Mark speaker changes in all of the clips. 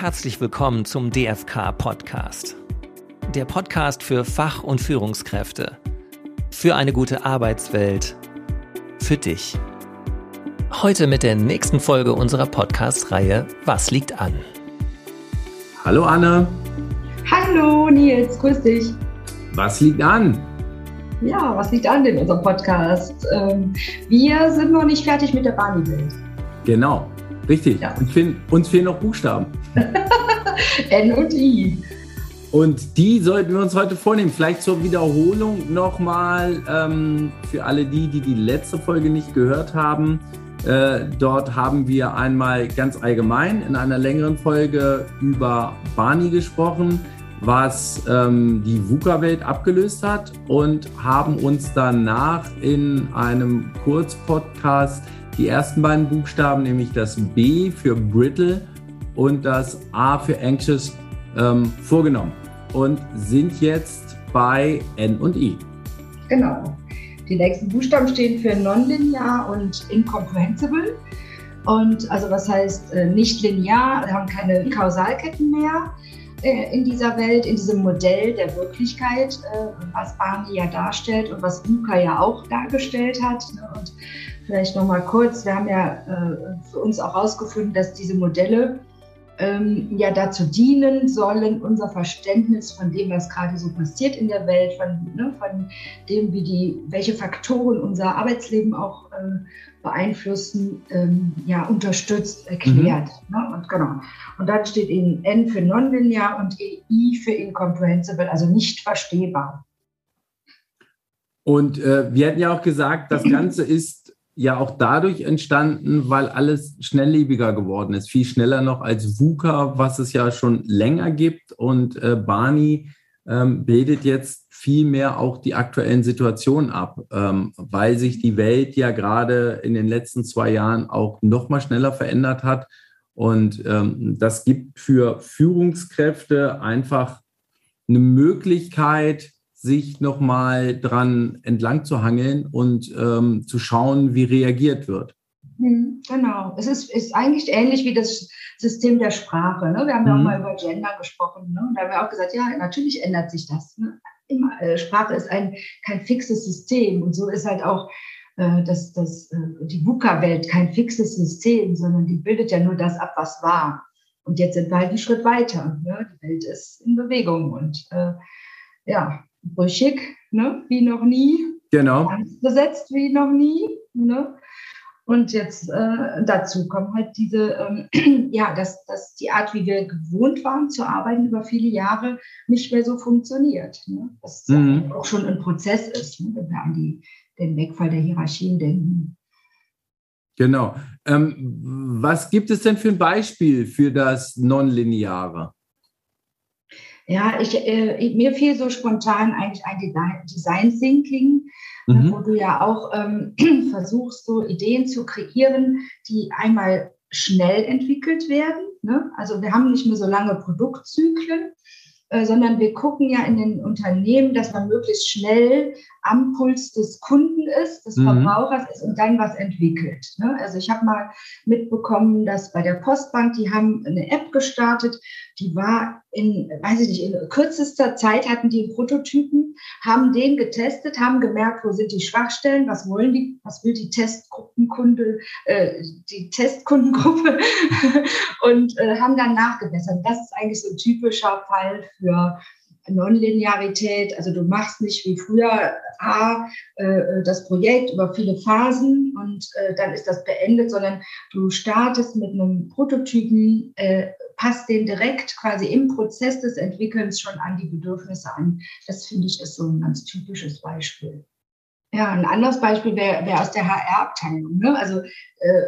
Speaker 1: herzlich willkommen zum DFK Podcast. Der Podcast für Fach- und Führungskräfte. Für eine gute Arbeitswelt. Für dich. Heute mit der nächsten Folge unserer Podcast-Reihe Was liegt an?
Speaker 2: Hallo Anne.
Speaker 3: Hallo Nils, grüß dich.
Speaker 2: Was liegt an?
Speaker 3: Ja, was liegt an in unserem Podcast? Ähm, wir sind noch nicht fertig mit der Barney-Welt.
Speaker 2: Genau, richtig. Ja. Uns, fehlen, uns fehlen noch Buchstaben.
Speaker 3: N und I.
Speaker 2: Und die sollten wir uns heute vornehmen. Vielleicht zur Wiederholung nochmal ähm, für alle die, die die letzte Folge nicht gehört haben. Äh, dort haben wir einmal ganz allgemein in einer längeren Folge über Barney gesprochen, was ähm, die VUCA-Welt abgelöst hat und haben uns danach in einem Kurzpodcast die ersten beiden Buchstaben, nämlich das B für Brittle und das A für Anxious ähm, vorgenommen und sind jetzt bei N und I.
Speaker 3: Genau. Die nächsten Buchstaben stehen für nonlinear und incomprehensible. Und also was heißt äh, nicht linear, wir haben keine Kausalketten mehr äh, in dieser Welt, in diesem Modell der Wirklichkeit, äh, was Barney ja darstellt und was Luca ja auch dargestellt hat. Ne? Und vielleicht nochmal kurz, wir haben ja äh, für uns auch herausgefunden, dass diese Modelle ähm, ja dazu dienen sollen, unser Verständnis von dem, was gerade so passiert in der Welt, von, ne, von dem, wie die, welche Faktoren unser Arbeitsleben auch äh, beeinflussen, ähm, ja, unterstützt, erklärt. Mhm. Ne? Und genau. Und dann steht in N für nonlinear und I für incomprehensible, also nicht verstehbar.
Speaker 2: Und äh, wir hatten ja auch gesagt, das Ganze ist ja auch dadurch entstanden, weil alles schnelllebiger geworden ist, viel schneller noch als VUCA, was es ja schon länger gibt. Und äh, Barney ähm, bildet jetzt viel mehr auch die aktuellen Situationen ab, ähm, weil sich die Welt ja gerade in den letzten zwei Jahren auch noch mal schneller verändert hat. Und ähm, das gibt für Führungskräfte einfach eine Möglichkeit, sich nochmal dran entlang zu hangeln und ähm, zu schauen, wie reagiert wird.
Speaker 3: Hm, genau. Es ist, ist eigentlich ähnlich wie das System der Sprache. Ne? Wir haben ja auch mhm. mal über Gender gesprochen. Ne? Und da haben wir auch gesagt, ja, natürlich ändert sich das. Ne? Immer, äh, Sprache ist ein, kein fixes System. Und so ist halt auch äh, das, das, äh, die VUCA-Welt kein fixes System, sondern die bildet ja nur das ab, was war. Und jetzt sind wir halt einen Schritt weiter. Ne? Die Welt ist in Bewegung. Und äh, ja, brüchig, ne? wie noch nie.
Speaker 2: Genau.
Speaker 3: Besetzt wie noch nie. Ne? Und jetzt äh, dazu kommen halt diese, ähm, ja, dass, dass die Art, wie wir gewohnt waren zu arbeiten über viele Jahre, nicht mehr so funktioniert. Ne? Das mhm. auch schon ein Prozess ist, ne? wenn wir an die, den Wegfall der Hierarchien denken.
Speaker 2: Genau. Ähm, was gibt es denn für ein Beispiel für das Nonlineare?
Speaker 3: Ja, ich, äh, mir fiel so spontan eigentlich ein Design Thinking, mhm. wo du ja auch ähm, versuchst, so Ideen zu kreieren, die einmal schnell entwickelt werden. Ne? Also wir haben nicht mehr so lange Produktzyklen, äh, sondern wir gucken ja in den Unternehmen, dass man möglichst schnell am Puls des Kunden ist, des mhm. Verbrauchers ist und dann was entwickelt. Ne? Also ich habe mal mitbekommen, dass bei der Postbank, die haben eine App gestartet, die war in, weiß ich nicht, in kürzester Zeit hatten die Prototypen, haben den getestet, haben gemerkt, wo sind die Schwachstellen, was wollen die, was will die Testgruppenkunde, äh, die Testkundengruppe und äh, haben dann nachgebessert. Das ist eigentlich so ein typischer Fall für Nonlinearität, also du machst nicht wie früher A, äh, das Projekt über viele Phasen und äh, dann ist das beendet, sondern du startest mit einem Prototypen, äh, passt den direkt quasi im Prozess des Entwickelns schon an die Bedürfnisse an. Das finde ich ist so ein ganz typisches Beispiel. Ja, ein anderes Beispiel wäre wär aus der HR-Abteilung. Ne? Also äh,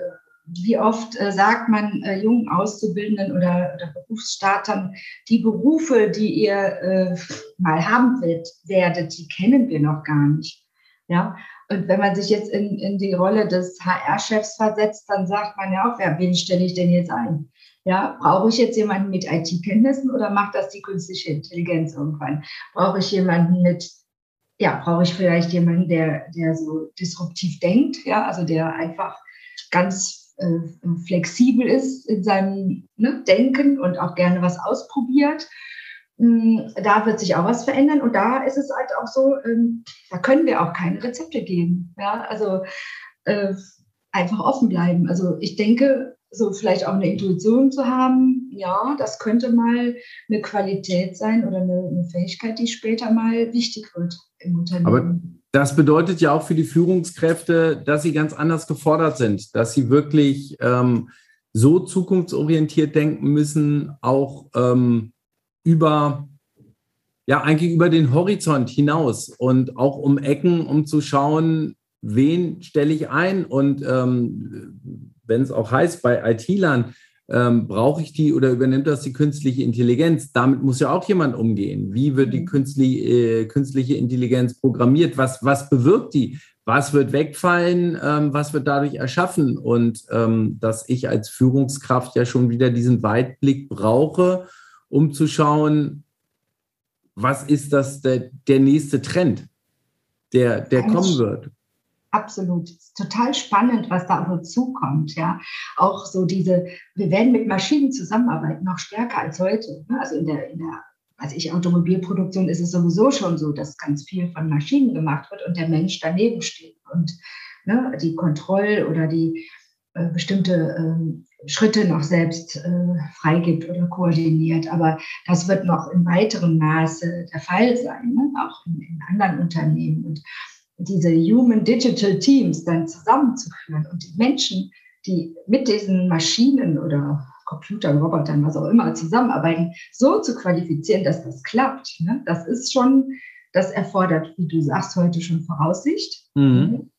Speaker 3: wie oft äh, sagt man äh, jungen Auszubildenden oder, oder, Berufsstartern, die Berufe, die ihr äh, mal haben wird, werdet, die kennen wir noch gar nicht. Ja, und wenn man sich jetzt in, in die Rolle des HR-Chefs versetzt, dann sagt man ja auch, wer, wen stelle ich denn jetzt ein? Ja, brauche ich jetzt jemanden mit IT-Kenntnissen oder macht das die künstliche Intelligenz irgendwann? Brauche ich jemanden mit, ja, brauche ich vielleicht jemanden, der, der so disruptiv denkt, ja, also der einfach ganz flexibel ist in seinem ne, Denken und auch gerne was ausprobiert. Hm, da wird sich auch was verändern und da ist es halt auch so, ähm, da können wir auch keine Rezepte geben. Ja, also äh, einfach offen bleiben. Also ich denke, so vielleicht auch eine Intuition zu haben, ja, das könnte mal eine Qualität sein oder eine, eine Fähigkeit, die später mal wichtig wird im Unternehmen.
Speaker 2: Aber das bedeutet ja auch für die Führungskräfte, dass sie ganz anders gefordert sind, dass sie wirklich ähm, so zukunftsorientiert denken müssen, auch ähm, über, ja, eigentlich über den Horizont hinaus und auch um Ecken, um zu schauen, wen stelle ich ein und ähm, wenn es auch heißt, bei IT-Lern, ähm, brauche ich die oder übernimmt das die künstliche Intelligenz? Damit muss ja auch jemand umgehen. Wie wird die mhm. künstliche, äh, künstliche Intelligenz programmiert? Was, was bewirkt die? Was wird wegfallen? Ähm, was wird dadurch erschaffen? Und ähm, dass ich als Führungskraft ja schon wieder diesen Weitblick brauche, um zu schauen, was ist das der, der nächste Trend, der, der kommen wird
Speaker 3: absolut. total spannend, was da auf uns zukommt. Ja, auch so diese, wir werden mit Maschinen zusammenarbeiten, noch stärker als heute. Ne? Also in der, in der, also ich Automobilproduktion ist es sowieso schon so, dass ganz viel von Maschinen gemacht wird und der Mensch daneben steht und ne, die Kontroll- oder die äh, bestimmte äh, Schritte noch selbst äh, freigibt oder koordiniert. Aber das wird noch in weiterem Maße der Fall sein, ne? auch in, in anderen Unternehmen. Und diese Human Digital Teams dann zusammenzuführen und die Menschen, die mit diesen Maschinen oder Computern, Robotern, was auch immer zusammenarbeiten, so zu qualifizieren, dass das klappt. Ne? Das ist schon, das erfordert, wie du sagst, heute schon Voraussicht. Mhm.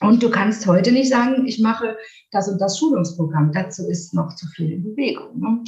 Speaker 3: Und du kannst heute nicht sagen, ich mache das und das Schulungsprogramm. Dazu ist noch zu viel in Bewegung. Ne?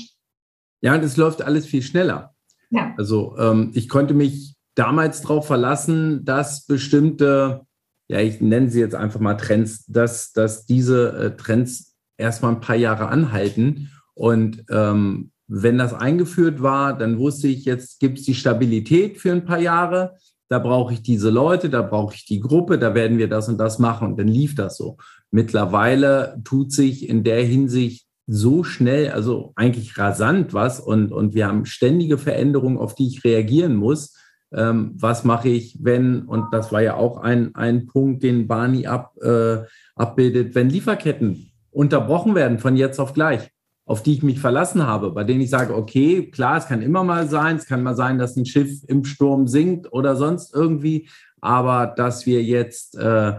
Speaker 2: Ja, und es läuft alles viel schneller. Ja. Also ähm, ich konnte mich damals darauf verlassen, dass bestimmte, ja, ich nenne sie jetzt einfach mal Trends, dass, dass diese äh, Trends erstmal ein paar Jahre anhalten. Und ähm, wenn das eingeführt war, dann wusste ich, jetzt gibt es die Stabilität für ein paar Jahre. Da brauche ich diese Leute, da brauche ich die Gruppe, da werden wir das und das machen. Und dann lief das so. Mittlerweile tut sich in der Hinsicht so schnell, also eigentlich rasant was und, und wir haben ständige Veränderungen, auf die ich reagieren muss, ähm, was mache ich, wenn, und das war ja auch ein, ein Punkt, den Barney ab, äh, abbildet, wenn Lieferketten unterbrochen werden von jetzt auf gleich, auf die ich mich verlassen habe, bei denen ich sage, okay, klar, es kann immer mal sein, es kann mal sein, dass ein Schiff im Sturm sinkt oder sonst irgendwie, aber dass wir jetzt äh,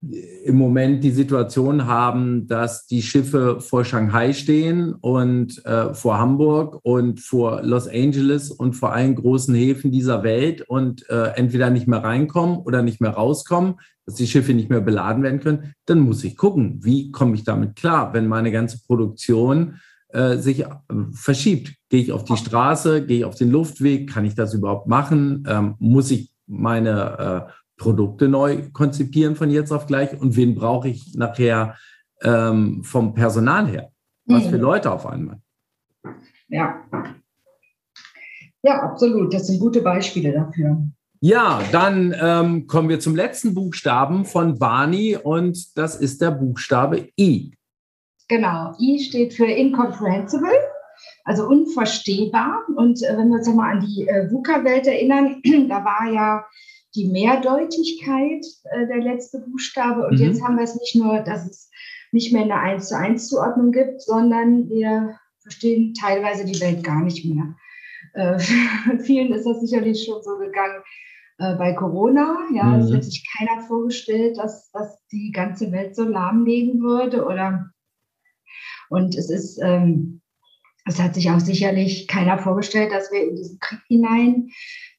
Speaker 2: im Moment die Situation haben, dass die Schiffe vor Shanghai stehen und äh, vor Hamburg und vor Los Angeles und vor allen großen Häfen dieser Welt und äh, entweder nicht mehr reinkommen oder nicht mehr rauskommen, dass die Schiffe nicht mehr beladen werden können, dann muss ich gucken, wie komme ich damit klar, wenn meine ganze Produktion äh, sich äh, verschiebt. Gehe ich auf die Straße, gehe ich auf den Luftweg, kann ich das überhaupt machen? Ähm, muss ich meine äh, Produkte neu konzipieren von jetzt auf gleich und wen brauche ich nachher ähm, vom Personal her? Was für mhm. Leute auf einmal?
Speaker 3: Ja. Ja, absolut. Das sind gute Beispiele dafür.
Speaker 2: Ja, dann ähm, kommen wir zum letzten Buchstaben von Barney und das ist der Buchstabe I.
Speaker 3: Genau, I steht für incomprehensible, also unverstehbar. Und äh, wenn wir uns nochmal an die äh, VUCA-Welt erinnern, da war ja die Mehrdeutigkeit äh, der letzte Buchstabe. Und mhm. jetzt haben wir es nicht nur, dass es nicht mehr eine 1 zu 1 Zuordnung gibt, sondern wir verstehen teilweise die Welt gar nicht mehr. Äh, vielen ist das sicherlich schon so gegangen äh, bei Corona. Ja, mhm. es hat sich keiner vorgestellt, dass, dass die ganze Welt so lahmlegen würde. Oder und es ist, ähm, es hat sich auch sicherlich keiner vorgestellt, dass wir in diesen Krieg hinein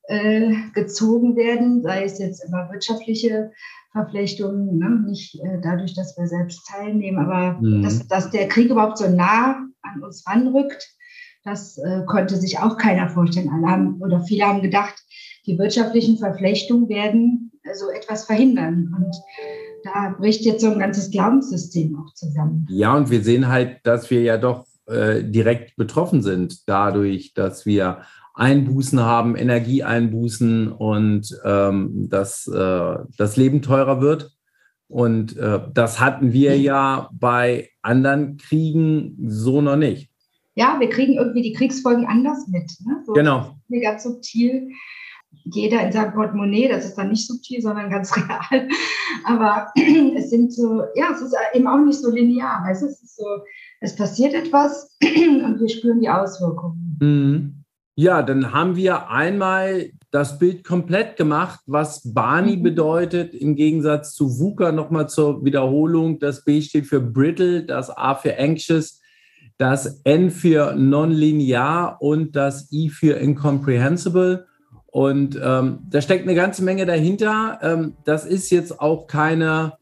Speaker 3: äh, gezogen werden, sei es jetzt über wirtschaftliche Verflechtungen, ne? nicht äh, dadurch, dass wir selbst teilnehmen, aber mhm. dass, dass der Krieg überhaupt so nah an uns ranrückt, das äh, konnte sich auch keiner vorstellen. Alle haben, oder viele haben gedacht, die wirtschaftlichen Verflechtungen werden äh, so etwas verhindern. Und da bricht jetzt so ein ganzes Glaubenssystem auch zusammen.
Speaker 2: Ja, und wir sehen halt, dass wir ja doch äh, direkt betroffen sind dadurch, dass wir Einbußen haben, Energieeinbußen und ähm, dass äh, das Leben teurer wird. Und äh, das hatten wir ja bei anderen Kriegen so noch nicht.
Speaker 3: Ja, wir kriegen irgendwie die Kriegsfolgen anders mit. Ne?
Speaker 2: So genau.
Speaker 3: Ganz subtil. Jeder in seinem Portemonnaie, das ist dann nicht subtil, sondern ganz real. Aber es sind so, ja, es ist eben auch nicht so linear. Weißt? Es ist so, es passiert etwas und wir spüren die Auswirkungen.
Speaker 2: Mhm. Ja, dann haben wir einmal das Bild komplett gemacht, was Barney mhm. bedeutet, im Gegensatz zu VUCA nochmal zur Wiederholung. Das B steht für brittle, das A für anxious, das N für nonlinear und das I für incomprehensible. Und ähm, da steckt eine ganze Menge dahinter. Ähm, das ist jetzt auch keine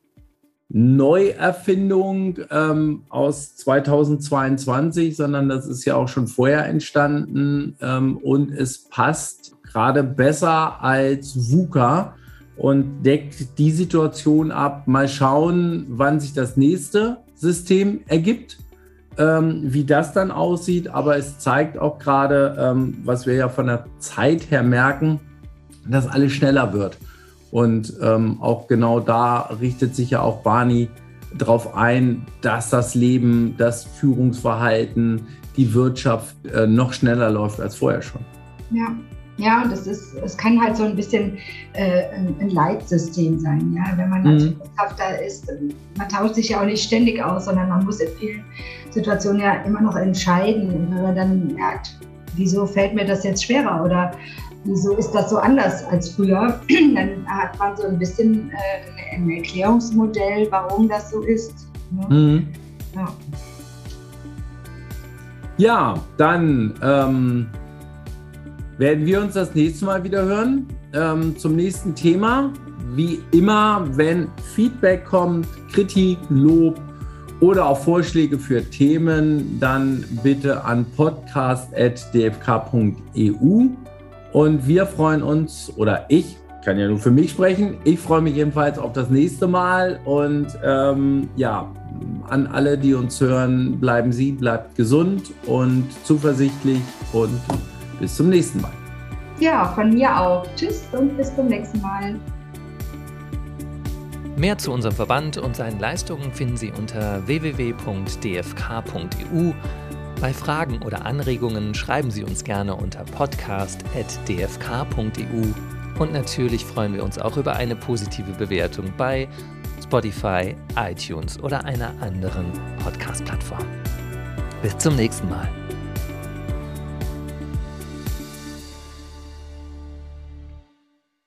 Speaker 2: Neuerfindung ähm, aus 2022, sondern das ist ja auch schon vorher entstanden ähm, und es passt gerade besser als VUCA und deckt die Situation ab. Mal schauen, wann sich das nächste System ergibt, ähm, wie das dann aussieht. Aber es zeigt auch gerade, ähm, was wir ja von der Zeit her merken, dass alles schneller wird. Und ähm, auch genau da richtet sich ja auch Barney darauf ein, dass das Leben, das Führungsverhalten, die Wirtschaft äh, noch schneller läuft als vorher schon.
Speaker 3: Ja. Ja, und das ist, es kann halt so ein bisschen äh, ein, ein, Leitsystem sein, ja, wenn man mhm. Wirtschafter ist. Man tauscht sich ja auch nicht ständig aus, sondern man muss in vielen Situationen ja immer noch entscheiden. Und wenn man dann merkt, wieso fällt mir das jetzt schwerer oder wieso ist das so anders als früher, dann hat man so ein bisschen äh, ein Erklärungsmodell, warum das so ist. Ne? Mhm.
Speaker 2: Ja. ja. dann ähm, werden wir uns das nächste Mal wieder hören ähm, zum nächsten Thema. Wie immer, wenn Feedback kommt, Kritik, Lob oder auch Vorschläge für Themen, dann bitte an podcast.dfk.eu. Und wir freuen uns, oder ich kann ja nur für mich sprechen, ich freue mich jedenfalls auf das nächste Mal. Und ähm, ja, an alle, die uns hören, bleiben Sie, bleibt gesund und zuversichtlich und bis zum nächsten Mal.
Speaker 3: Ja, von mir auch. Tschüss und bis zum nächsten Mal.
Speaker 1: Mehr zu unserem Verband und seinen Leistungen finden Sie unter www.dfk.eu bei Fragen oder Anregungen schreiben Sie uns gerne unter podcast.dfk.eu und natürlich freuen wir uns auch über eine positive Bewertung bei Spotify, iTunes oder einer anderen Podcast-Plattform. Bis zum nächsten Mal.